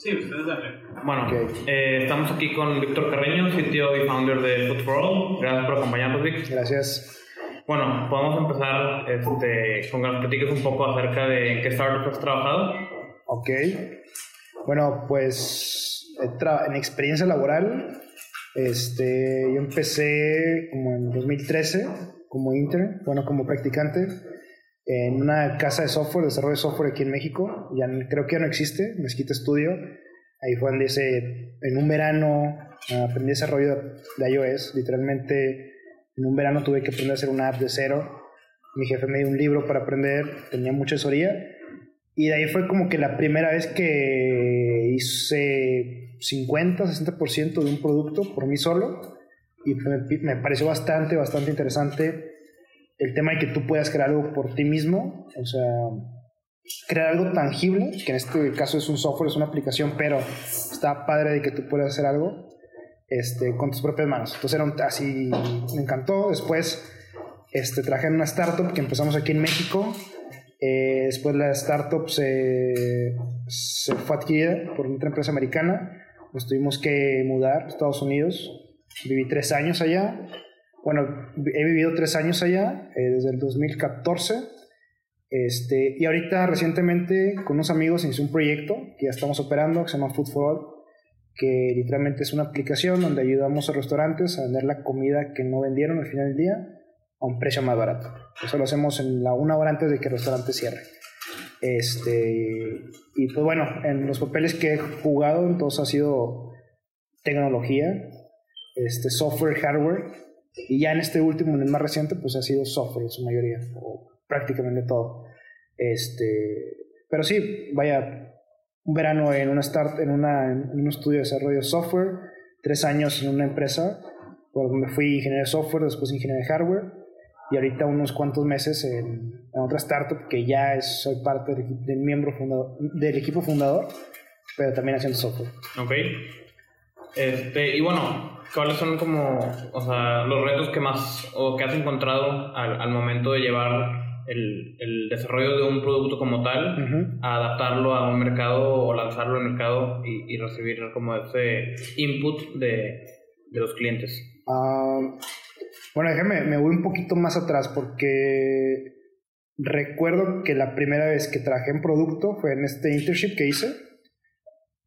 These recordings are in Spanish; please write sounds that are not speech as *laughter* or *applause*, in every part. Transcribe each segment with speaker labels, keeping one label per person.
Speaker 1: Sí, ustedes dale.
Speaker 2: Bueno,
Speaker 3: Ok.
Speaker 2: eh, estamos aquí con Víctor Carreño, sitio y founder de Food for All. Gracias por acompañarnos, Vic.
Speaker 3: Gracias.
Speaker 2: Bueno, podemos empezar este, con que nos platiques un poco acerca de en qué startup has trabajado.
Speaker 3: Ok. Bueno, pues en experiencia laboral, este, yo empecé como en 2013 como intern, bueno, como practicante en una casa de software, desarrollo de software aquí en México. Ya creo que ya no existe, Mezquita Studio. Ahí fue donde hice, en un verano aprendí desarrollo de iOS. Literalmente, en un verano tuve que aprender a hacer una app de cero. Mi jefe me dio un libro para aprender, tenía mucha asesoría. Y de ahí fue como que la primera vez que hice 50, 60% de un producto por mí solo. Y me, me pareció bastante, bastante interesante el tema de que tú puedas crear algo por ti mismo. O sea, crear algo tangible, que en este caso es un software, es una aplicación, pero está padre de que tú puedas hacer algo este, con tus propias manos. Entonces era así, me encantó. Después este, trabajé en una startup que empezamos aquí en México. Eh, después la startup se, se fue adquirida por otra empresa americana. Nos tuvimos que mudar a Estados Unidos. Viví tres años allá. Bueno, he vivido tres años allá, eh, desde el 2014. Este, y ahorita recientemente con unos amigos hice un proyecto que ya estamos operando, que se llama Food for All, que literalmente es una aplicación donde ayudamos a restaurantes a vender la comida que no vendieron al final del día a un precio más barato. Eso lo hacemos en la una hora antes de que el restaurante cierre. Este, y pues bueno, en los papeles que he jugado, entonces ha sido tecnología, este, software, hardware, y ya en este último, en el más reciente, pues ha sido software en su mayoría, o prácticamente todo. Este, pero sí, vaya, un verano en una start, en, una, en un estudio de desarrollo de software, tres años en una empresa, por donde fui ingeniero de software, después ingeniero de hardware, y ahorita unos cuantos meses en, en otra startup que ya es, soy parte del, del miembro fundador, del equipo fundador, pero también haciendo software.
Speaker 2: Ok. Este, y bueno, ¿cuáles son como, o sea, los retos que más, o que has encontrado al, al momento de llevar el, el desarrollo de un producto como tal, a adaptarlo a un mercado o lanzarlo al mercado y, y recibir como ese input de, de los clientes?
Speaker 3: Ah, bueno, déjame, me voy un poquito más atrás porque recuerdo que la primera vez que trabajé en producto fue en este internship que hice.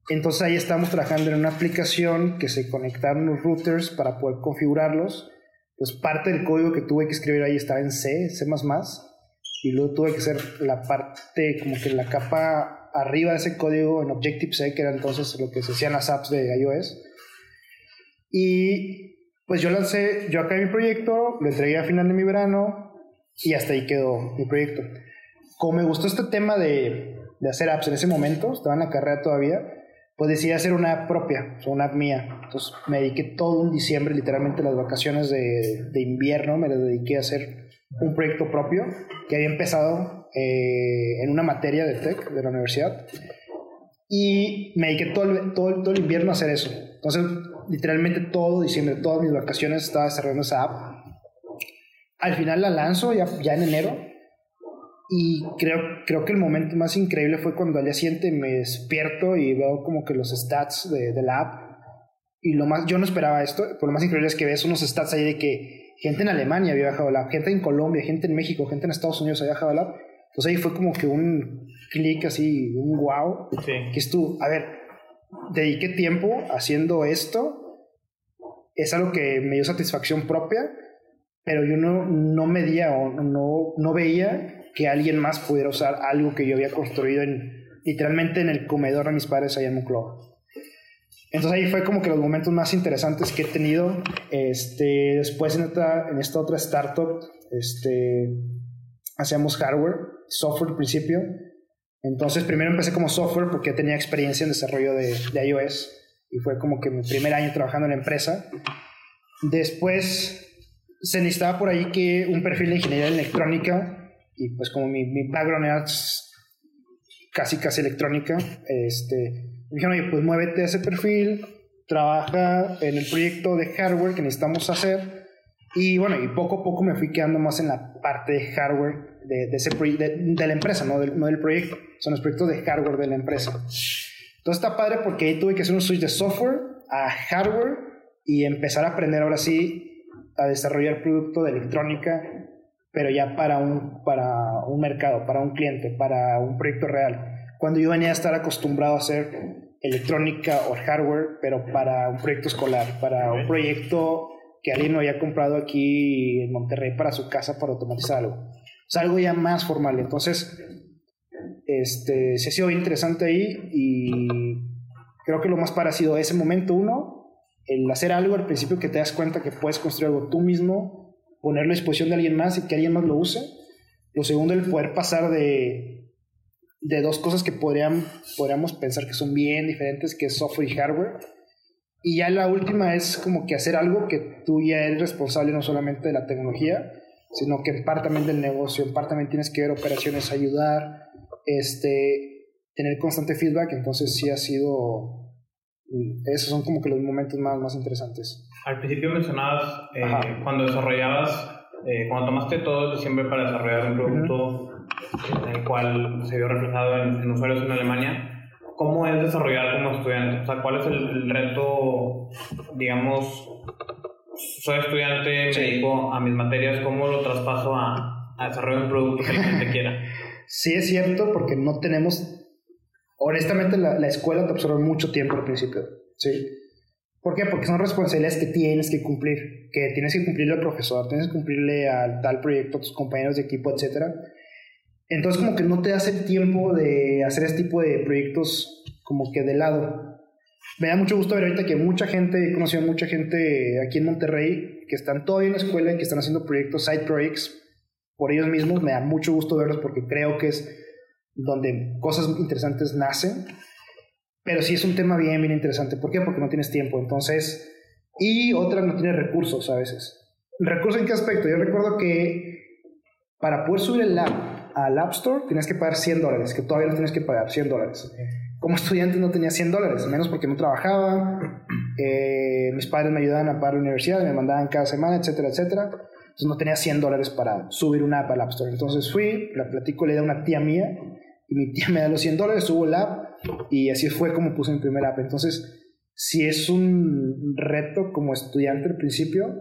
Speaker 3: Entonces ahí estábamos trabajando en una aplicación que se conectaron los routers para poder configurarlos. Pues parte del código que tuve que escribir ahí estaba en C, C++, y luego tuve que hacer la parte, como que la capa arriba de ese código en Objective-C, que era entonces lo que se hacían las apps de iOS. Y pues yo lancé, yo acabé mi proyecto, lo entregué a final de mi verano y hasta ahí quedó mi proyecto. Como me gustó este tema de, de hacer apps en ese momento, estaba en la carrera todavía, pues decidí hacer una app propia, una app mía. Entonces me dediqué todo un diciembre, literalmente las vacaciones de, de invierno, me las dediqué a hacer un proyecto propio que había empezado eh, en una materia de tech de la universidad y me dediqué todo el, todo, todo el invierno a hacer eso. Entonces, literalmente todo diciembre, todas mis vacaciones estaba desarrollando esa app. Al final la lanzo ya, ya en enero y creo, creo que el momento más increíble fue cuando al día siguiente me despierto y veo como que los stats de, de la app. Y lo más, yo no esperaba esto, pero lo más increíble es que ves unos stats ahí de que gente en Alemania había bajado la app, gente en Colombia, gente en México, gente en Estados Unidos había bajado la app. Entonces ahí fue como que un clic así, un wow,
Speaker 2: Sí.
Speaker 3: que es tú, a ver, dediqué tiempo haciendo esto, es algo que me dio satisfacción propia, pero yo no, no medía o no, no veía que alguien más pudiera usar algo que yo había construido en, literalmente en el comedor de mis padres allá en Monclova. Entonces ahí fue como que los momentos más interesantes que he tenido. Este, después en esta, en esta otra startup, este, hacíamos hardware, software al principio. Entonces primero empecé como software porque tenía experiencia en desarrollo de, de iOS y fue como que mi primer año trabajando en la empresa. Después se necesitaba por ahí que un perfil de ingeniería electrónica y pues como mi, mi background era casi casi electrónica, este, me dijeron, oye, pues muévete a ese perfil, trabaja en el proyecto de hardware que necesitamos hacer y bueno, y poco a poco me fui quedando más en la parte de hardware de, de ese de, de la empresa, no del, no del proyecto, son los proyectos de hardware de la empresa. Entonces está padre porque ahí tuve que hacer un switch de software a hardware y empezar a aprender ahora sí a desarrollar producto de electrónica, pero ya para un, para un mercado, para un cliente, para un proyecto real. Cuando yo venía a estar acostumbrado a hacer electrónica o hardware, pero para un proyecto escolar, para un proyecto que alguien no había comprado aquí en Monterrey para su casa para automatizar algo. O sea, algo ya más formal. Entonces, este, se ha sido interesante ahí y creo que lo más parecido ese momento uno, el hacer algo al principio que te das cuenta que puedes construir algo tú mismo, ponerlo a disposición de alguien más y que alguien más lo use. Lo segundo, el poder pasar de, de dos cosas que podrían, podríamos pensar que son bien diferentes, que es software y hardware. Y ya la última es como que hacer algo que tú ya eres responsable no solamente de la tecnología, sino que en parte también del negocio, en parte también tienes que ver operaciones, ayudar, este, tener constante feedback, entonces sí ha sido, esos son como que los momentos más, más interesantes.
Speaker 2: Al principio mencionabas eh, cuando desarrollabas, eh, cuando tomaste todo siempre para desarrollar un producto en el cual se vio reflejado en, usuarios en Alemania, ¿cómo es desarrollar como estudiante? O sea, ¿cuál es el, reto, digamos, soy estudiante, me dedico a mis materias, ¿cómo lo traspaso a, a desarrollar un producto que la gente quiera?
Speaker 3: Sí es cierto porque no tenemos, honestamente la, la escuela te absorbe mucho tiempo al principio, ¿sí? ¿Por qué? Porque son responsabilidades que tienes que cumplir, que tienes que cumplirle al profesor, tienes que cumplirle al tal proyecto, a tus compañeros de equipo, etc. Entonces como que no te hace tiempo de hacer este tipo de proyectos como que de lado. Me da mucho gusto ver ahorita que mucha gente, he conocido a mucha gente aquí en Monterrey que están todavía en la escuela y que están haciendo proyectos, side projects, por ellos mismos. Me da mucho gusto verlos porque creo que es donde cosas interesantes nacen. Pero sí es un tema bien, bien interesante. ¿Por qué? Porque no tienes tiempo. Entonces, y otra no tiene recursos a veces. ¿Recursos en qué aspecto? Yo recuerdo que para poder subir el app al App Store tienes que pagar 100 dólares, que todavía no tienes que pagar 100 dólares. Como estudiante no tenía 100 dólares, menos porque no trabajaba, eh, mis padres me ayudaban a pagar la universidad, me mandaban cada semana, etcétera, etcétera. Entonces no tenía 100 dólares para subir una app al App Store. Entonces fui, la platico, le di a una tía mía y mi tía me da los 100 dólares, subo el app y así fue como puse mi primer app. Entonces, si es un reto como estudiante al principio,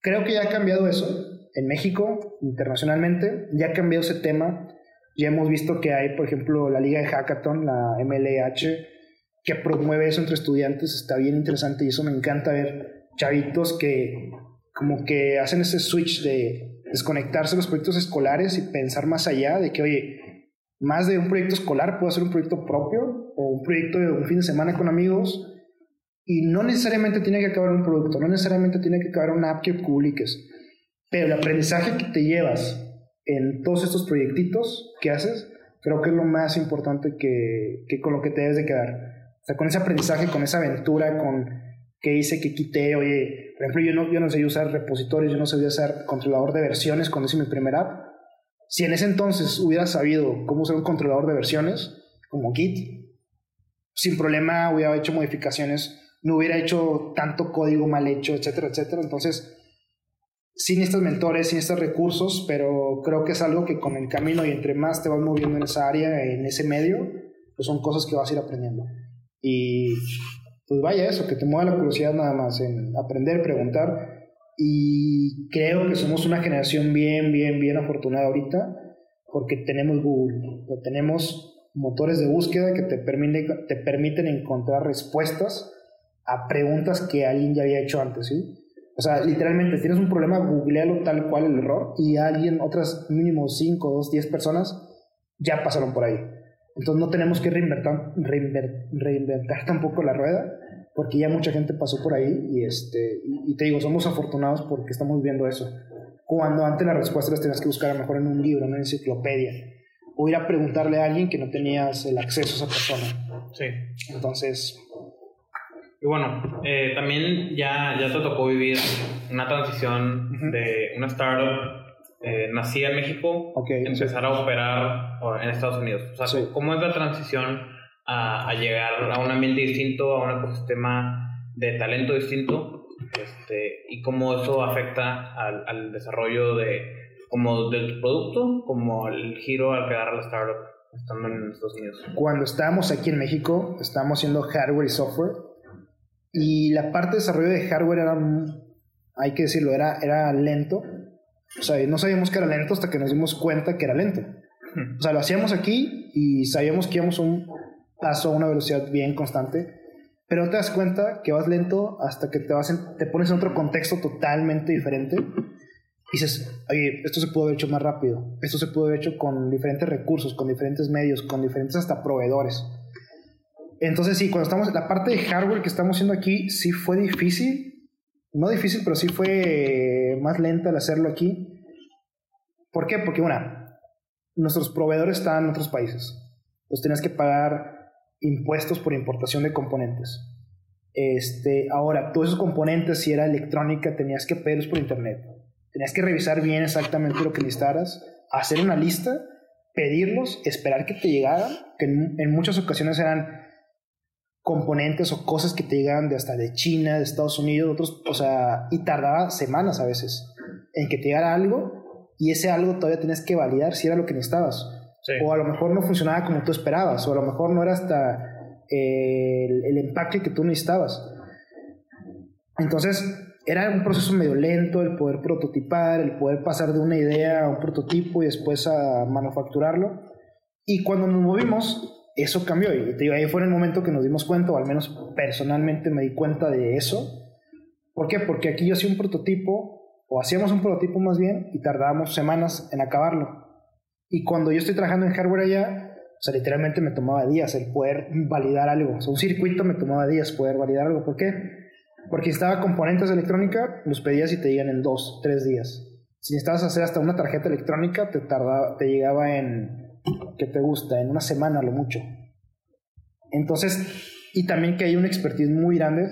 Speaker 3: creo que ya ha cambiado eso en México, internacionalmente, ya ha cambiado ese tema. Ya hemos visto que hay, por ejemplo, la Liga de Hackathon, la MLH, que promueve eso entre estudiantes. Está bien interesante y eso me encanta ver chavitos que como que hacen ese switch de desconectarse de los proyectos escolares y pensar más allá de que, oye, más de un proyecto escolar, puedo hacer un proyecto propio o un proyecto de un fin de semana con amigos y no necesariamente tiene que acabar un producto, no necesariamente tiene que acabar una app que publiques, pero el aprendizaje que te llevas en todos estos proyectitos que haces, creo que es lo más importante que, que con lo que te debes de quedar. O sea, con ese aprendizaje, con esa aventura, con que hice, que quité, oye, por ejemplo, yo no, yo no sé usar repositorios, yo no sé usar controlador de versiones cuando hice mi primer app. Si en ese entonces hubiera sabido cómo usar un controlador de versiones, como Git, sin problema hubiera hecho modificaciones, no hubiera hecho tanto código mal hecho, etcétera, etcétera. Entonces, sin estos mentores, sin estos recursos, pero creo que es algo que con el camino y entre más te vas moviendo en esa área, en ese medio, pues son cosas que vas a ir aprendiendo. Y pues vaya eso, que te mueva la curiosidad nada más en aprender, preguntar. Y creo que somos una generación bien, bien, bien afortunada ahorita porque tenemos Google, tenemos motores de búsqueda que te permiten, te permiten encontrar respuestas a preguntas que alguien ya había hecho antes, ¿sí? O sea, literalmente, tienes un problema, googlealo tal cual el error y alguien, otras mínimo 5, 2, 10 personas ya pasaron por ahí. Entonces no tenemos que reinventar, reinventar, tampoco la rueda, porque ya mucha gente pasó por ahí y, este, y te digo, somos afortunados porque estamos viendo eso. Cuando antes las respuestas las tenías que buscar a lo mejor en un libro, en una enciclopedia, o ir a preguntarle a alguien que no tenías el acceso a esa persona.
Speaker 2: Sí.
Speaker 3: Entonces...
Speaker 2: Y bueno, eh, también ya, ya te tocó vivir una transición de una startup eh, nacida en México, empezar a operar en Estados Unidos. O sea, ¿cómo es la transición a, a, llegar a un ambiente distinto, a un ecosistema de talento distinto? Este, y cómo eso afecta al, al desarrollo de, como del producto, como el giro al que agarra la startup. estando en Estados Unidos.
Speaker 3: Cuando estábamos aquí en México, estábamos haciendo hardware y software. Y la parte de desarrollo de hardware era, hay que decirlo, era, era lento. O sea, no sabíamos que era lento hasta que nos dimos cuenta que era lento. O sea, lo hacíamos aquí y sabíamos que íbamos un paso a una velocidad bien constante, pero te das cuenta que vas lento hasta que te, vas te pones en otro contexto totalmente diferente y dices, oye, esto se pudo haber hecho más rápido, esto se pudo haber hecho con diferentes recursos, con diferentes medios, con diferentes hasta proveedores. Entonces sí, cuando estamos, la parte de hardware que estamos haciendo aquí sí fue difícil, no difícil, pero sí fue más lenta el hacerlo aquí. ¿Por qué? Porque una, nuestros proveedores están en otros países. Los tenías que pagar impuestos por importación de componentes. Este, ahora, todos esos componentes, si era electrónica, tenías que pedirlos por internet. Tenías que revisar bien exactamente lo que necesitaras, hacer una lista, pedirlos, esperar que te llegaran, que en, muchas ocasiones eran componentes o cosas que te llegaban de hasta de China, de Estados Unidos, otros, o sea, y tardaba semanas a veces en que te llegara algo y ese algo todavía tenías que validar si era lo que necesitabas. O a lo mejor no funcionaba como tú esperabas, o a lo mejor no era hasta eh, el, el empaque que tú necesitabas. Entonces, era un proceso medio lento el poder prototipar, el poder pasar de una idea a un prototipo y después a manufacturarlo. Y cuando nos movimos, eso cambió. Y te ahí fue el momento que nos dimos cuenta, o al menos personalmente me di cuenta de eso. ¿Por qué? Porque aquí yo hacía un prototipo, o hacíamos un prototipo más bien, y tardábamos semanas en acabarlo. Y cuando yo estoy trabajando en hardware allá, o sea, literalmente me tomaba días el poder validar algo. O sea, un circuito me tomaba días poder validar algo. ¿Por qué? Porque estaba componentes de electrónica, los pedías y te llegan en dos, tres días. Si necesitabas hacer hasta una tarjeta electrónica, te, tardaba, te llegaba en, ¿qué te gusta? En una semana lo mucho. Entonces, y también que hay una expertise muy grande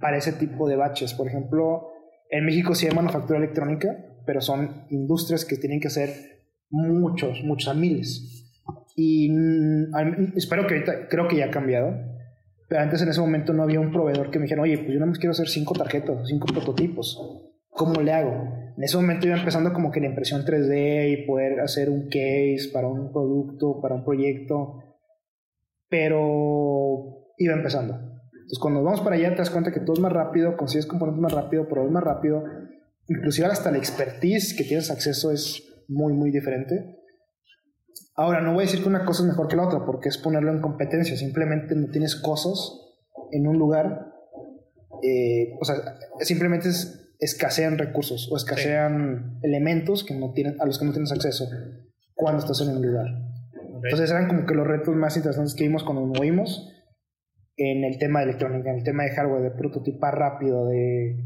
Speaker 3: para ese tipo de baches. Por ejemplo, en México sí hay manufactura electrónica, pero son industrias que tienen que hacer muchos, muchos, a miles. Y mm, espero que ahorita, creo que ya ha cambiado, pero antes en ese momento no había un proveedor que me dijera, oye, pues yo no más quiero hacer cinco tarjetas, cinco prototipos. ¿Cómo le hago? En ese momento iba empezando como que la impresión 3D y poder hacer un case para un producto, para un proyecto, pero iba empezando. Entonces cuando vamos para allá te das cuenta que todo es más rápido, consigues componentes más rápido, es más rápido. Inclusive hasta la expertise que tienes acceso es muy, muy diferente. Ahora, no voy a decir que una cosa es mejor que la otra, porque es ponerlo en competencia. Simplemente no tienes cosas en un lugar, eh, o sea, simplemente escasean recursos o escasean elementos que no tienen, a los que no tienes acceso cuando estás en un lugar. Entonces eran como que los retos más interesantes que vimos cuando nos movimos en el tema de electrónica, en el tema de hardware, de prototipar rápido, de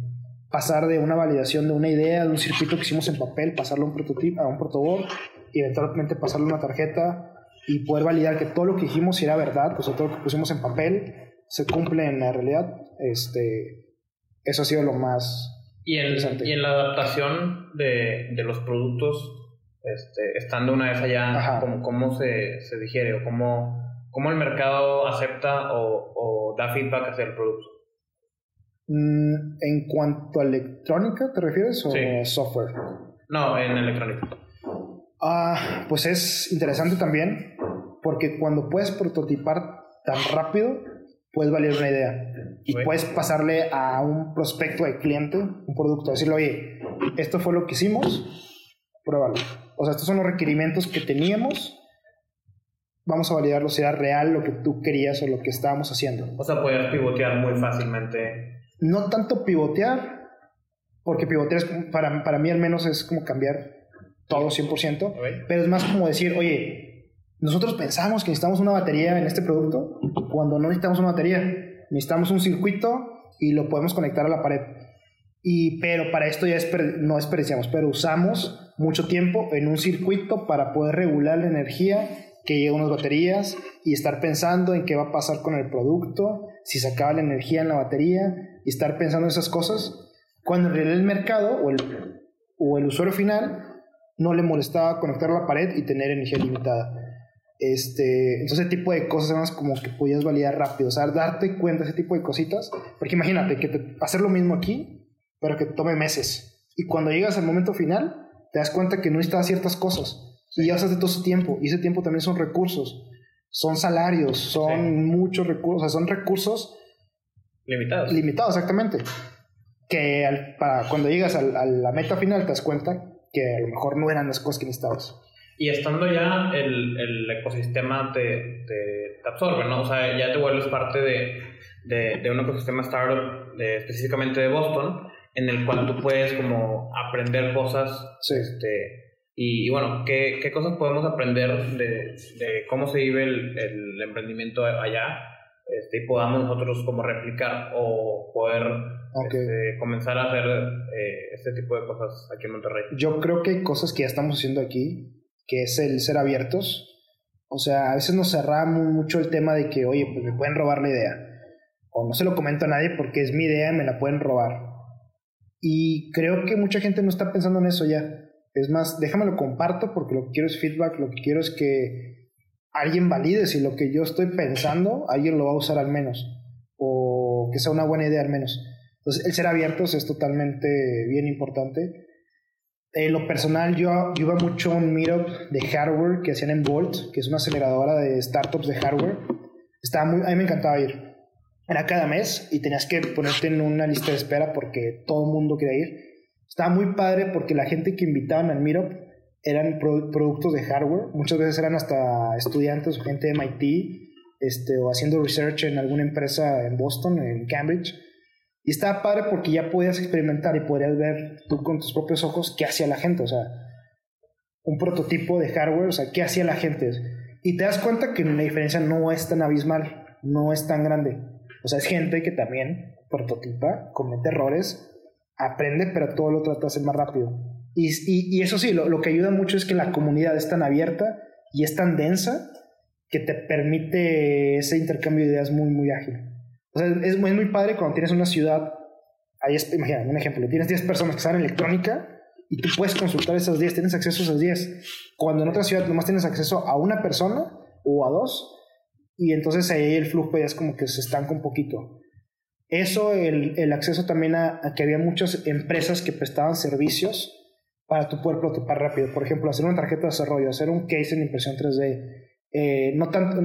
Speaker 3: pasar de una validación de una idea, de un circuito que hicimos en papel, pasarlo a un prototipo, a un protoboard y eventualmente pasarlo a una tarjeta y poder validar que todo lo que dijimos era verdad, pues todo lo que pusimos en papel se cumple en la realidad. Este, eso ha sido lo más
Speaker 2: y en, Y en la adaptación de, de los productos, este, estando una vez allá, ¿cómo, cómo se, se, digiere o cómo, cómo el mercado acepta o, o da feedback hacia el producto?
Speaker 3: Mm, en cuanto a electrónica, ¿te refieres o software?
Speaker 2: No, en electrónica.
Speaker 3: Ah, pues es interesante también porque cuando puedes prototipar tan rápido, puedes valer una idea y puedes pasarle a un prospecto de cliente un producto, decirle, oye, esto fue lo que hicimos, pruébalo. O sea, estos son los requerimientos que teníamos, vamos a validarlo si era real lo que tú querías o lo que estábamos haciendo.
Speaker 2: O sea, puedes pivotear muy fácilmente
Speaker 3: no tanto pivotear, porque pivotear es, para, para mí al menos es como cambiar todo 100%, pero es más como decir, oye, nosotros pensamos que necesitamos una batería en este producto, cuando no necesitamos una batería, necesitamos un circuito y lo podemos conectar a la pared. Y, pero para esto ya no desperdiciamos, pero usamos mucho tiempo en un circuito para poder regular la energía que llega a unas baterías y estar pensando en qué va a pasar con el producto, si se acaba la energía en la batería y estar pensando en esas cosas, cuando en realidad el mercado o el, o el usuario final no le molestaba conectar la pared y tener energía limitada. Este, entonces, ese tipo de cosas más como que podías validar rápido, o sea, darte cuenta de ese tipo de cositas, porque imagínate que te, hacer lo mismo aquí, pero que tome meses. Y cuando llegas al momento final, te das cuenta que no necesitas ciertas cosas. Y ya usaste todo ese tiempo. Y ese tiempo también son recursos. Son salarios, son muchos recursos. O sea, son recursos
Speaker 2: limitados.
Speaker 3: Limitados, exactamente. Que para cuando llegas a, la meta final te das cuenta que a lo mejor no eran las cosas que necesitabas.
Speaker 2: Y estando ya el, el ecosistema te, te, absorbe, ¿no? O sea, ya te vuelves parte de, de, de un ecosistema startup de, específicamente de Boston, en el cual tú puedes como aprender cosas. Este, y, bueno, ¿qué, ¿qué, cosas podemos aprender de, de cómo se vive el, el emprendimiento allá? Este, y podamos nosotros como replicar o poder este, comenzar a hacer eh, este tipo de cosas aquí en Monterrey.
Speaker 3: Yo creo que hay cosas que ya estamos haciendo aquí que es el ser abiertos. O sea, a veces nos cerramos mucho el tema de que, oye, pues me pueden robar la idea. O no se lo comento a nadie porque es mi idea y me la pueden robar. Y creo que mucha gente no está pensando en eso ya. Es más, déjame lo comparto porque lo que quiero es feedback, lo que quiero es que alguien valide si lo que yo estoy pensando, alguien lo va a usar al menos. O que sea una buena idea al menos. Entonces, el ser abiertos es totalmente bien importante lo personal, yo, iba mucho a un meetup de hardware que hacían en Volt, que es una aceleradora de startups de hardware. Estaba muy, a mí me encantaba ir. Era cada mes y tenías que ponerte en una lista de espera porque todo el mundo quería ir. Estaba muy padre porque la gente que invitaban al meetup eran productos de hardware. Muchas veces eran hasta estudiantes o gente de MIT este, o haciendo research en alguna empresa en Boston, en Cambridge y estaba padre porque ya podías experimentar y podrías ver tú con tus propios ojos qué hacía la gente, o sea, un prototipo de hardware, o sea, qué hacía la gente. Y te das cuenta que la diferencia no es tan abismal, no es tan grande. O sea, es gente que también prototipa, comete errores, aprende, pero todo lo trata de hacer más rápido. Y, y, eso sí, lo, lo que ayuda mucho es que la comunidad es tan abierta y es tan densa que te permite ese intercambio de ideas muy, muy ágil. O sea, es muy, muy padre cuando tienes una ciudad, ahí es, imagina, un ejemplo, tienes 10 personas que saben electrónica y tú puedes consultar esas 10, tienes acceso a esas 10. Cuando en otra ciudad nomás tienes acceso a una persona o a dos, y entonces ahí el flujo ya es como que se estanca un poquito. Eso, el, el acceso también a, que había muchas empresas que prestaban servicios para tu poder prototipar rápido. Por ejemplo, hacer una tarjeta de desarrollo, hacer un case en impresión 3D, eh, no tanto,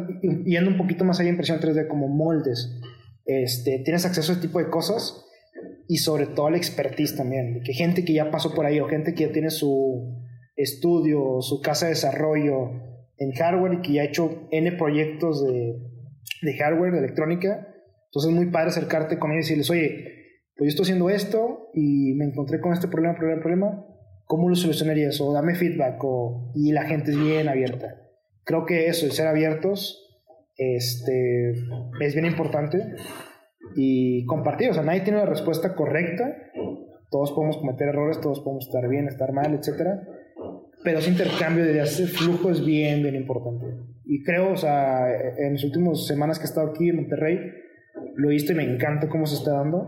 Speaker 3: yendo un poquito más allá de impresión 3D como moldes este, tienes acceso a ese tipo de cosas y sobre todo a la expertise también, que gente que ya pasó por ahí o gente que ya tiene su estudio, su casa de desarrollo en hardware y que ya ha hecho N proyectos de, de hardware, de electrónica. Entonces es muy padre acercarte con ellos y decirles, oye, pues yo estoy haciendo esto y me encontré con este problema, problema, problema, ¿cómo lo solucionarías? O dame feedback, o, y la gente es bien abierta. Creo que eso, el ser abiertos, este, es bien importante y compartir, o sea, nadie tiene la respuesta correcta, todos podemos cometer errores, todos podemos estar bien, estar mal, etcétera, pero ese intercambio de ideas, ese flujo es bien, bien importante. Y creo, o sea, en las últimas semanas que he estado aquí en Monterrey, lo he visto y me encanta cómo se está dando,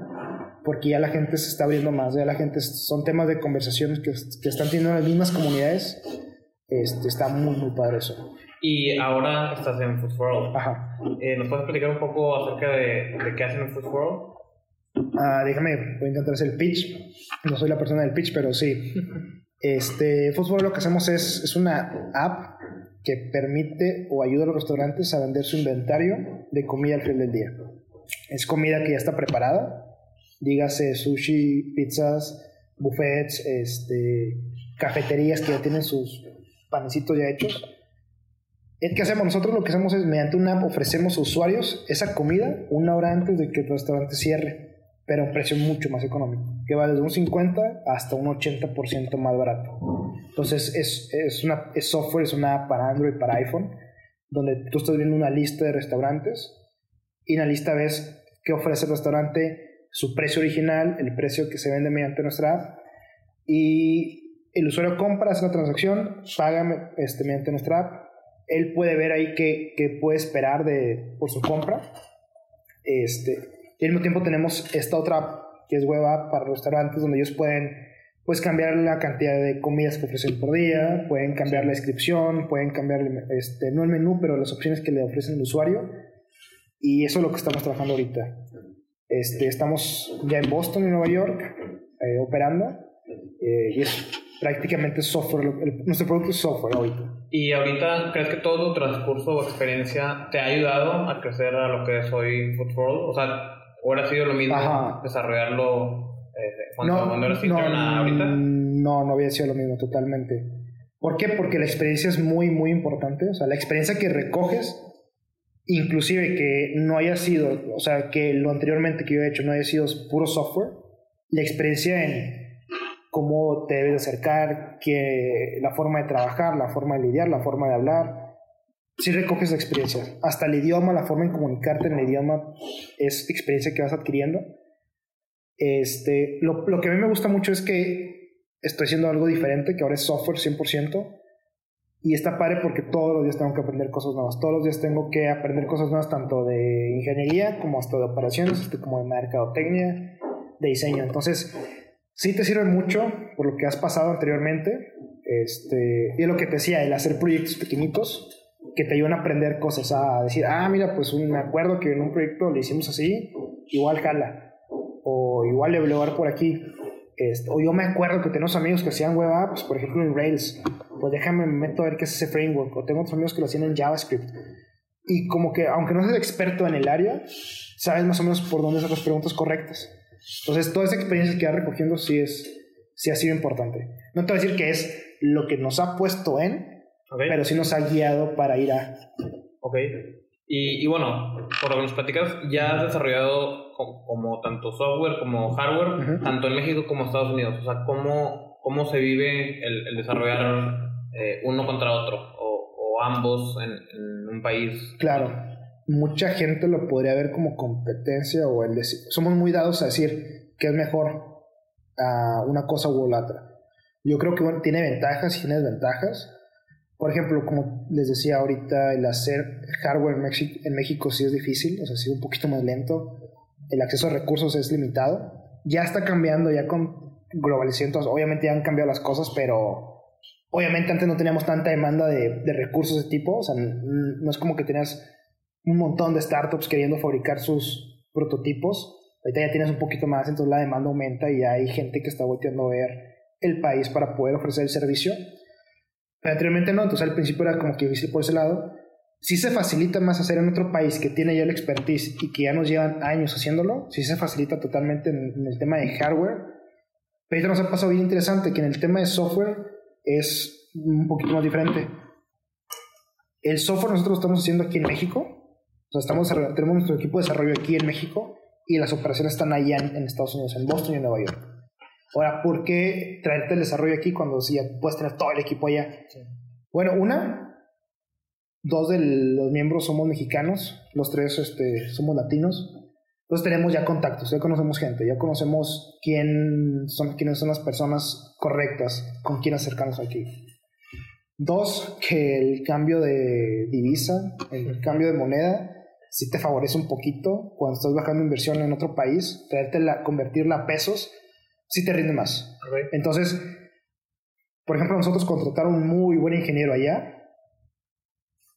Speaker 3: porque ya la gente se está abriendo más, ya la gente, son temas de conversaciones que, que están teniendo las mismas comunidades, este, está muy, muy padre eso.
Speaker 2: Y ahora estás en Food World. Ajá. Eh, ¿Nos puedes platicar un poco acerca de, de qué hacen en Food World?
Speaker 3: Ah, déjame, voy a intentar hacer el pitch. No soy la persona del pitch, pero sí. Este, Food World lo que hacemos es, es una app que permite o ayuda a los restaurantes a vender su inventario de comida al final del día. Es comida que ya está preparada, dígase sushi, pizzas, buffets, este, cafeterías que ya tienen sus panecitos ya hechos ¿Qué hacemos? Nosotros lo que hacemos es, mediante una app, ofrecemos a usuarios esa comida una hora antes de que el restaurante cierre, pero a un precio mucho más económico, que va desde un 50 hasta un 80% más barato. Entonces, es, es, una, es software, es una app para Android, para iPhone, donde tú estás viendo una lista de restaurantes y en la lista ves qué ofrece el restaurante, su precio original, el precio que se vende mediante nuestra app, y el usuario compra, hace la transacción, paga este, mediante nuestra app, él puede ver ahí qué, qué puede esperar de, por su compra. Este, y al mismo tiempo tenemos esta otra que es web app para restaurantes donde ellos pueden pues cambiar la cantidad de comidas que ofrecen por día, pueden cambiar la descripción, pueden cambiar este, no el menú, pero las opciones que le ofrecen el usuario. Y eso es lo que estamos trabajando ahorita. Este, estamos ya en Boston y Nueva York eh, operando eh, y es prácticamente software, nuestro producto es software ahorita.
Speaker 2: ¿Y ahorita crees que todo tu transcurso o experiencia te ha ayudado a crecer a lo que es hoy Football? O sea, ¿hubiera sido lo mismo desarrollarlo eh, cuando, no, cuando eras no, ahorita?
Speaker 3: No, no había sido lo mismo totalmente. ¿Por qué? Porque la experiencia es muy, muy importante. O sea, la experiencia que recoges, inclusive que no haya sido, o sea, que lo anteriormente que yo he hecho no haya sido puro software, la experiencia en cómo te debes acercar, que la forma de trabajar, la forma de lidiar, la forma de hablar. Si recoges experiencias. Hasta el idioma, la forma de comunicarte en el idioma es experiencia que vas adquiriendo. Este, lo, lo que a mí me gusta mucho es que estoy haciendo algo diferente, que ahora es software 100%. Y está padre porque todos los días tengo que aprender cosas nuevas. Todos los días tengo que aprender cosas nuevas, tanto de ingeniería como hasta de operaciones, este, como de mercadotecnia, de diseño. Entonces, sí te sirve mucho por lo que has pasado anteriormente. Este, y es lo que te decía, el hacer proyectos pequeñitos que te ayudan a aprender cosas, a decir, ah, mira, pues me acuerdo que en un proyecto lo hicimos así, igual jala, o igual le voy por aquí. Este, o yo me acuerdo que tenemos amigos que hacían web apps, por ejemplo en Rails, pues déjame me meto a ver qué es ese framework, o tengo otros amigos que lo hacían en JavaScript. Y como que, aunque no seas experto en el área, sabes más o menos por dónde hacer las preguntas correctas. Entonces, toda esa experiencia que va recogiendo sí, es, sí ha sido importante. No te voy a decir que es lo que nos ha puesto en, pero sí nos ha guiado para ir a...
Speaker 2: Ok. Y, y bueno, por lo que nos platicas, ya has desarrollado como, tanto software como hardware, tanto en México como en Estados Unidos. O sea, ¿cómo, cómo se vive el, el desarrollar eh, uno contra otro o, o ambos en, en un país?
Speaker 3: Claro mucha gente lo podría ver como competencia o el decir, somos muy dados a decir que es mejor a una cosa u otra. Yo creo que bueno, tiene ventajas y tiene desventajas. Por ejemplo, como les decía ahorita, el hacer hardware en México, en México sí es difícil, o sea, sí un poquito más lento. El acceso a recursos es limitado. Ya está cambiando, ya con globalización, obviamente ya han cambiado las cosas, pero obviamente antes no teníamos tanta demanda de, de recursos de tipo, o sea, no es como que tenías un montón de startups queriendo fabricar sus prototipos. Ahorita ya tienes un poquito más, entonces la demanda aumenta y hay gente que está volteando a ver el país para poder ofrecer el servicio. Pero anteriormente no, entonces al principio era como que difícil por ese lado. Sí se facilita más hacer en otro país que tiene ya el expertise y que ya nos llevan años haciéndolo. Sí se facilita totalmente en, el tema de hardware. Pero ahorita nos ha pasado bien interesante que en el tema de software es un poquito más diferente. El software nosotros lo estamos haciendo aquí en México estamos tenemos nuestro equipo de desarrollo aquí en México y las operaciones están allá en, Estados Unidos, en Boston y en Nueva York. Ahora, ¿por qué traerte el desarrollo aquí cuando si ya puedes tener todo el equipo allá? Bueno, una, dos de los miembros somos mexicanos, los tres este, somos latinos. Entonces tenemos ya contactos, ya conocemos gente, ya conocemos quién son, quiénes son las personas correctas con quién acercarnos aquí. Dos, que el cambio de divisa, el cambio de moneda, si te favorece un poquito cuando estás bajando inversión en otro país, la convertirla a pesos, sí te rinde más. Entonces, por ejemplo, nosotros contratar un muy buen ingeniero allá,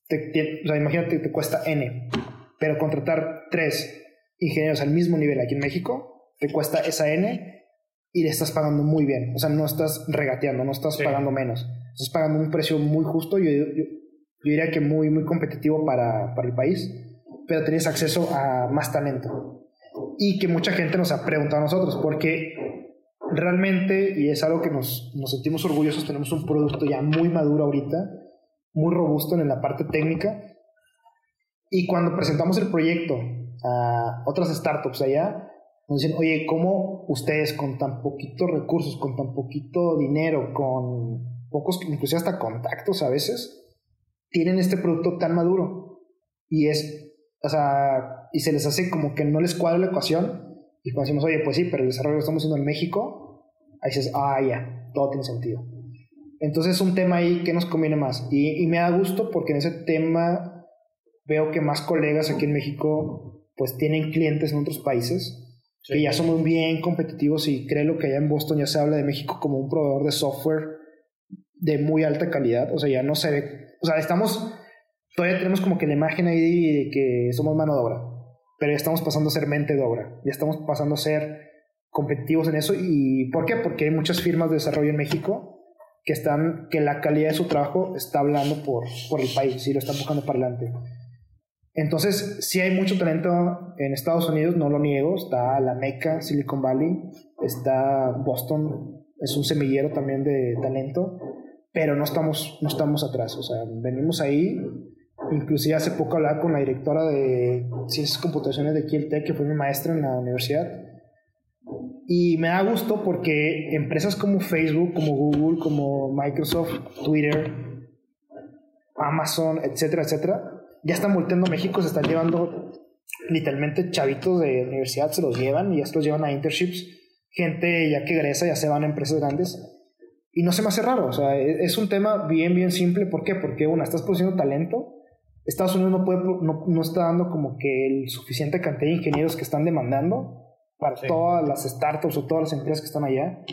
Speaker 3: te, o sea, imagínate, te cuesta N, pero contratar tres ingenieros al mismo nivel aquí en México, te cuesta esa N y le estás pagando muy bien. O sea, no estás regateando, no estás pagando menos. Estás pagando un precio muy justo, yo, yo, diría que muy, muy competitivo para, para el país pero tienes acceso a más talento. Y que mucha gente nos ha preguntado a nosotros, porque realmente, y es algo que nos, nos sentimos orgullosos, tenemos un producto ya muy maduro ahorita, muy robusto en la parte técnica. Y cuando presentamos el proyecto a otras startups allá, nos dicen, oye, ¿cómo ustedes con tan poquitos recursos, con tan poquito dinero, con pocos, inclusive hasta contactos a veces, tienen este producto tan maduro? Y es o sea, y se les hace como que no les cuadra la ecuación. Y cuando decimos, oye, pues sí, pero el desarrollo lo estamos haciendo en México, ahí dices, ah, ya, todo tiene sentido. Entonces es un tema ahí que nos conviene más. Y, y me da gusto porque en ese tema veo que más colegas aquí en México pues tienen clientes en otros países que ya somos bien competitivos y creo que allá en Boston ya se habla de México como un proveedor de software de muy alta calidad. O sea, ya no se ve, o sea, estamos todavía tenemos como que la imagen ahí de que somos mano de obra, pero ya estamos pasando a ser mente de obra, ya estamos pasando a ser competitivos en eso. ¿Y por qué? Porque hay muchas firmas de desarrollo en México que, están, que la calidad de su trabajo está hablando por, por el país y lo están buscando para adelante. Entonces, sí hay mucho talento en Estados Unidos, no lo niego. Está la Meca, Silicon Valley, está Boston, es un semillero también de talento, pero no estamos, no estamos atrás. O sea, venimos ahí. Inclusive hace poco hablaba con la directora de Ciencias Computaciones de Kiel Tech, que fue mi maestra en la universidad. Y me da gusto porque empresas como Facebook, como Google, como Microsoft, Twitter, Amazon, etcétera, etcétera, ya están volteando a México, se están llevando literalmente chavitos de universidad, se los llevan y ya se los llevan a internships. Gente ya que egresa, ya se van a empresas grandes. Y no se me hace raro, o sea, e, es un tema bien, bien simple. ¿Por qué? Porque, una, estás produciendo talento. Estados Unidos no, puede, no, no está dando como que el suficiente cantidad de ingenieros que están demandando para todas las startups o todas las empresas que están allá.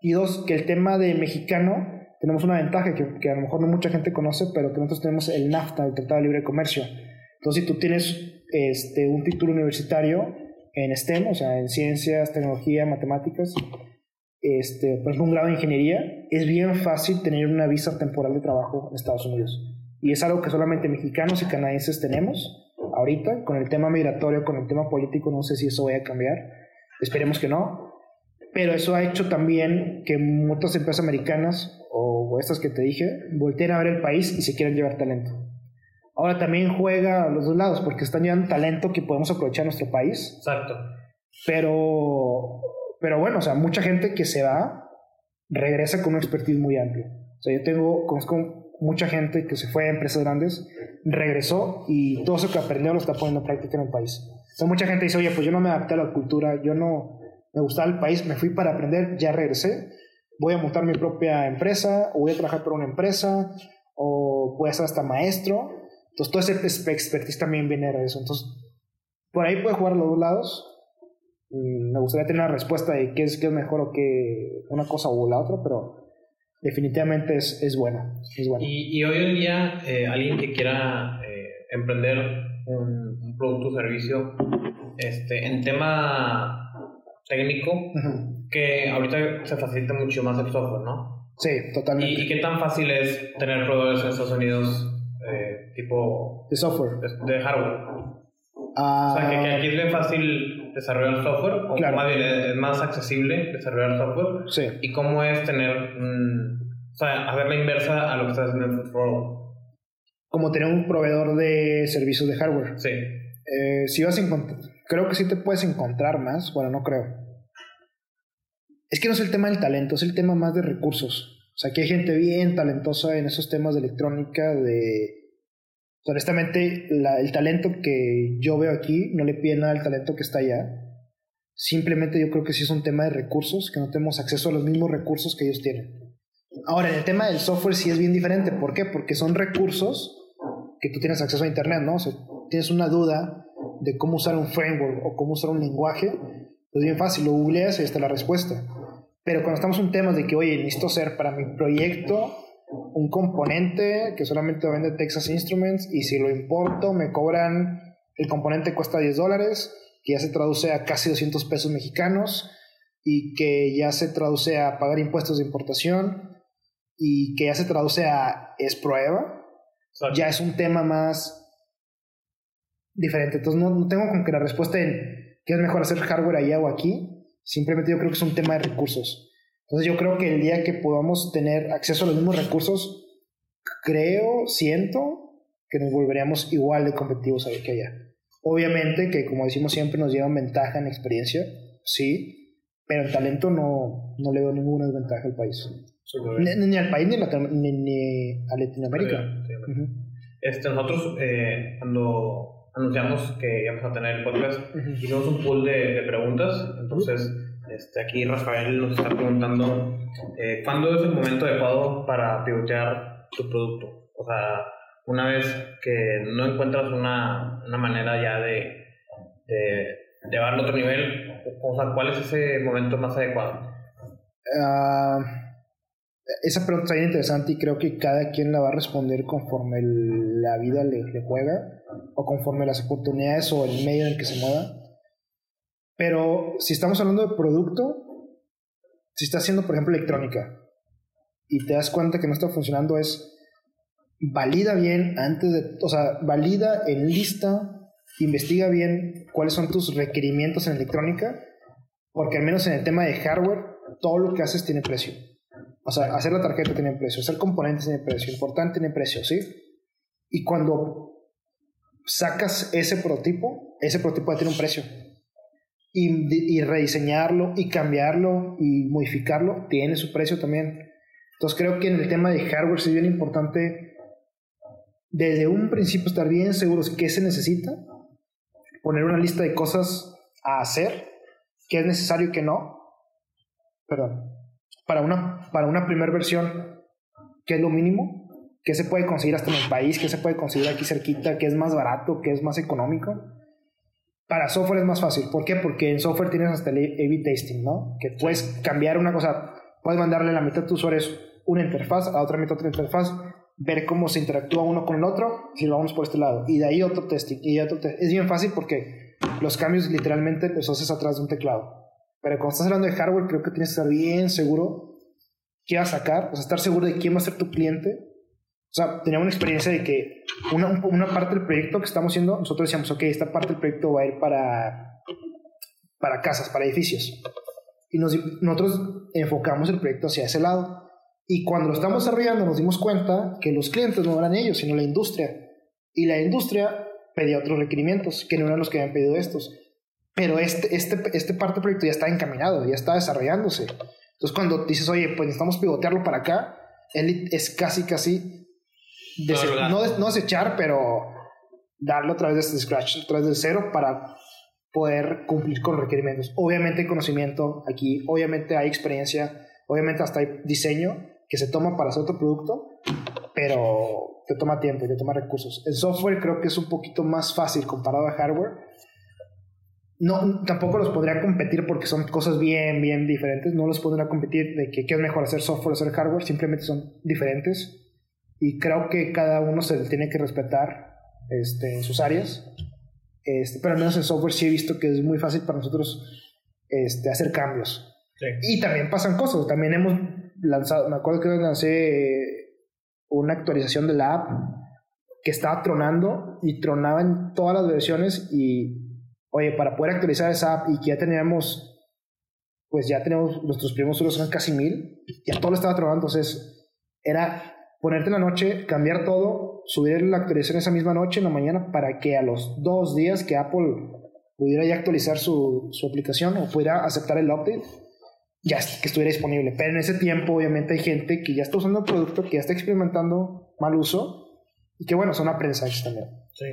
Speaker 3: Y dos, que el tema de mexicano tenemos una ventaja que, que, a lo mejor no mucha gente conoce, pero que nosotros tenemos el NAFTA, el Tratado de Libre Comercio. Entonces, si tú tienes este, un título universitario en STEM, o sea, en ciencias, tecnología, matemáticas, este, por ejemplo, un grado de ingeniería, es bien fácil tener una visa temporal de trabajo en Estados Unidos. Y es algo que solamente mexicanos y canadienses tenemos ahorita. Con el tema migratorio, con el tema político, no sé si eso vaya a cambiar. Esperemos que no. Pero eso ha hecho también que muchas empresas americanas estas que te dije, volteen a ver el país y se quieren llevar talento. Ahora también juega a los dos lados, porque están llevando talento que podemos aprovechar en nuestro país.
Speaker 2: Exacto.
Speaker 3: Pero, pero bueno, o sea, mucha gente que se va regresa con una expertise muy amplia. O sea, yo tengo, conozco mucha gente que se fue a empresas grandes, regresó y todo eso que aprendió lo está poniendo en práctica en el país. O sea, mucha gente dice, oye, pues yo no me adapté a la cultura, yo no me gustaba el país, me fui para aprender, ya regresé voy a montar mi propia empresa, o voy a trabajar por una empresa, o voy a ser hasta maestro. Entonces, todo ese expertise también viene de eso. Entonces, por ahí puede jugar los dos lados. Mm, me gustaría tener una respuesta de qué es, qué es mejor o qué una cosa o la otra, pero definitivamente es, es buena. Es buena.
Speaker 2: Y, y, hoy en día, eh, alguien que quiera eh, emprender un, un, producto o servicio este, en tema técnico, que ahorita se facilita mucho más el software, ¿no?
Speaker 3: Sí, totalmente.
Speaker 2: ¿Y, qué tan fácil es tener proveedores en Estados Unidos eh, tipo...
Speaker 3: De software.
Speaker 2: De, hardware. o sea, que, aquí es bien fácil desarrollar software, o más bien es más accesible desarrollar software.
Speaker 3: Sí.
Speaker 2: ¿Y cómo es tener... o sea, hacer la inversa a lo que estás haciendo en Food
Speaker 3: Como tener un proveedor de servicios de hardware.
Speaker 2: Sí.
Speaker 3: Eh, si vas a encontrar... Creo que sí te puedes encontrar más, bueno, no creo es que no es el tema del talento, es el tema más de recursos. O sea, que hay gente bien talentosa en esos temas de electrónica, de... Honestamente, el talento que yo veo aquí no le pide nada al talento que está allá. Simplemente yo creo que sí es un tema de recursos, que no tenemos acceso a los mismos recursos que ellos tienen. Ahora, el tema del software sí es bien diferente. ¿Por qué? Porque son recursos que tú tienes acceso a Internet, ¿no? O sea, tienes una duda de cómo usar un framework o cómo usar un lenguaje, es bien fácil, lo googleas y está la respuesta. Pero cuando estamos en temas de que, oye, necesito ser para mi proyecto un componente que solamente vende Texas Instruments y si lo importo me cobran, el componente cuesta 10 dólares, que ya se traduce a casi 200 pesos mexicanos y que ya se traduce a pagar impuestos de importación y que ya se traduce a es prueba, ya es un tema más diferente. Entonces no, no tengo como que la respuesta en qué es mejor hacer hardware allá o aquí Simplemente yo creo que es un tema de recursos. Entonces yo creo que el día que podamos tener acceso a los mismos recursos, creo, siento que nos volveríamos igual de competitivos que allá. Obviamente que como decimos siempre nos llevan ventaja en experiencia, sí, pero en talento no, no le veo ninguna desventaja al país. Ni, al país ni, a Latinoamérica.
Speaker 2: este, nosotros eh, cuando anunciamos que íbamos a tener el podcast, hicimos un pool de, de preguntas. Entonces, este, aquí Rafael nos está preguntando: eh, ¿cuándo es el momento adecuado para pivotear tu producto? O sea, una vez que no encuentras una, una manera ya de, de llevarlo a otro nivel, o sea, ¿cuál es ese momento más adecuado?
Speaker 3: Uh esa pregunta está bien interesante y creo que cada quien la va a responder conforme la vida le, juega o conforme las oportunidades o el medio en el que se mueva. Pero si estamos hablando de producto, si está haciendo, por ejemplo, electrónica y te das cuenta que no está funcionando es valida bien antes de, o sea, valida en lista, investiga bien cuáles son tus requerimientos en electrónica, porque al menos en el tema de hardware, todo lo que haces tiene precio. O sea, hacer la tarjeta tiene precio, hacer componentes tiene precio, importante tiene precio, ¿sí? Y cuando sacas ese prototipo, ese prototipo tiene un precio. Y, y, rediseñarlo y cambiarlo y modificarlo tiene su precio también. Entonces creo que en el tema de hardware es bien importante desde un principio estar bien seguros qué se necesita, poner una lista de cosas a hacer, qué es necesario y qué no. Perdón. Para una, para una primera versión, qué es lo mínimo, qué se puede conseguir hasta en el país, qué se puede conseguir aquí cerquita, qué es más barato, qué es más económico. Para software es más fácil. ¿Por qué? Porque en software tienes hasta el A-B testing, ¿no? Que puedes cambiar una cosa, puedes mandarle a la mitad de tus usuarios una interfaz, a otra mitad otra interfaz, ver cómo se interactúa uno con el otro, si lo vamos por este lado. Y de ahí otro testing, y otro testing. Es bien fácil porque los cambios literalmente los haces atrás de un teclado. Pero cuando estás hablando de hardware, creo que tienes que estar bien seguro qué vas a sacar, o sea, estar seguro de quién va a ser tu cliente. O sea, teníamos una experiencia de que una, una parte del proyecto que estamos haciendo, nosotros decíamos, ok, esta parte del proyecto va a ir para, para casas, para edificios. Y nos, nosotros enfocamos el proyecto hacia ese lado. Y cuando lo estamos desarrollando nos dimos cuenta que los clientes no eran ellos, sino la industria. Y la industria pedía otros requerimientos, que no eran los que habían pedido estos. Pero este, este, este parte del proyecto ya está encaminado, ya está desarrollándose. Entonces cuando dices, oye, pues necesitamos pivotearlo para acá, él es casi, casi, no, no desechar, pero darlo a través de scratch, a través de cero para poder cumplir con requerimientos. Obviamente hay conocimiento aquí, obviamente hay experiencia, obviamente hasta hay diseño, que se toma para hacer otro producto, pero te toma tiempo y te toma recursos. El software creo que es un poquito más fácil comparado a hardware. No, tampoco los podría competir porque son cosas bien, bien diferentes. No los podría competir de que qué es mejor hacer software o hacer hardware. Simplemente son diferentes. Y creo que cada uno se tiene que respetar este, en sus áreas. Este, pero al menos en software sí he visto que es muy fácil para nosotros este, hacer cambios. Y también pasan cosas. También hemos lanzado, me acuerdo que lancé una actualización de la app que estaba tronando y tronaba en todas las versiones y, oye, para poder actualizar esa app y que ya teníamos, pues ya tenemos, nuestros primeros usuarios son casi mil, ya todo lo estaba tronando, entonces era ponerte en la noche, cambiar todo, subir la actualización esa misma noche en la mañana para que a los dos días que Apple pudiera ya actualizar su, su aplicación o pudiera aceptar el update, ya que estuviera disponible. Pero en ese tiempo, obviamente, hay gente que ya está usando el producto, que ya está experimentando mal uso y que, bueno, son aprendizajes también.
Speaker 2: Sí.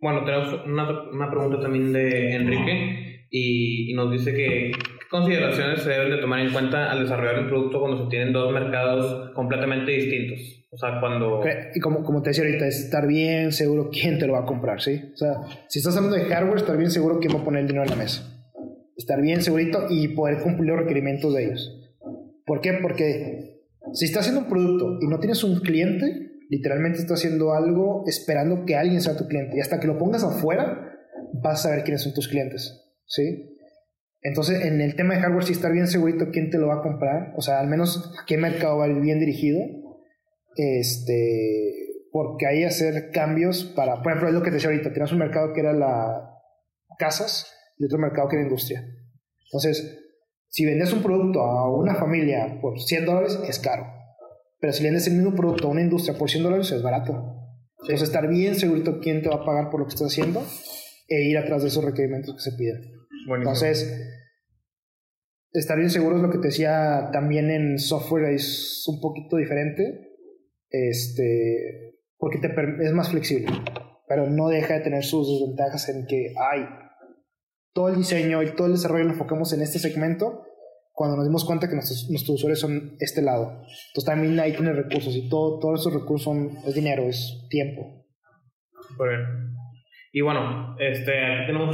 Speaker 2: Bueno, tenemos una, una pregunta también de Enrique y, y, nos dice que qué consideraciones se deben de tomar en cuenta al desarrollar un producto cuando se tienen dos mercados completamente distintos. O sea, cuando...
Speaker 3: Y como, como te decía ahorita, es estar bien seguro *laughs* quién te lo va a comprar, ¿sí? O sea, si estás hablando de hardware, estar bien seguro quién va a poner el dinero en la mesa estar bien segurito y poder cumplir los requerimientos de ellos. ¿Por qué? Porque si estás haciendo un producto y no tienes un cliente, literalmente estás haciendo algo esperando que alguien sea tu cliente. Y hasta que lo pongas afuera, vas a saber quiénes son tus clientes. ¿Sí? Entonces, en el tema de hardware, si estar bien segurito quién te lo va a comprar, o sea, al menos qué mercado va bien dirigido, este, porque hay hacer cambios para, por ejemplo, es lo que te decía ahorita, tienes un mercado que era la casas, y otro mercado que la industria. Entonces, si vendes un producto a una familia por 100 dólares, es caro. Pero si vendes el mismo producto a una industria por 100 dólares, es barato. Entonces, estar bien seguro quién te va a pagar por lo que estás haciendo e ir atrás de esos requerimientos que se piden. Entonces, estar bien seguro es lo que te decía también en software es un poquito diferente. Este, porque te, es más flexible. Pero no deja de tener sus desventajas en que, ay, todo el diseño y todo el desarrollo lo enfocamos en este segmento cuando nos dimos cuenta que nuestros, nuestros usuarios son este lado. Entonces también ahí tiene recursos y todo, todos esos recursos son, es dinero, es tiempo.
Speaker 2: Y bueno, este, aquí tenemos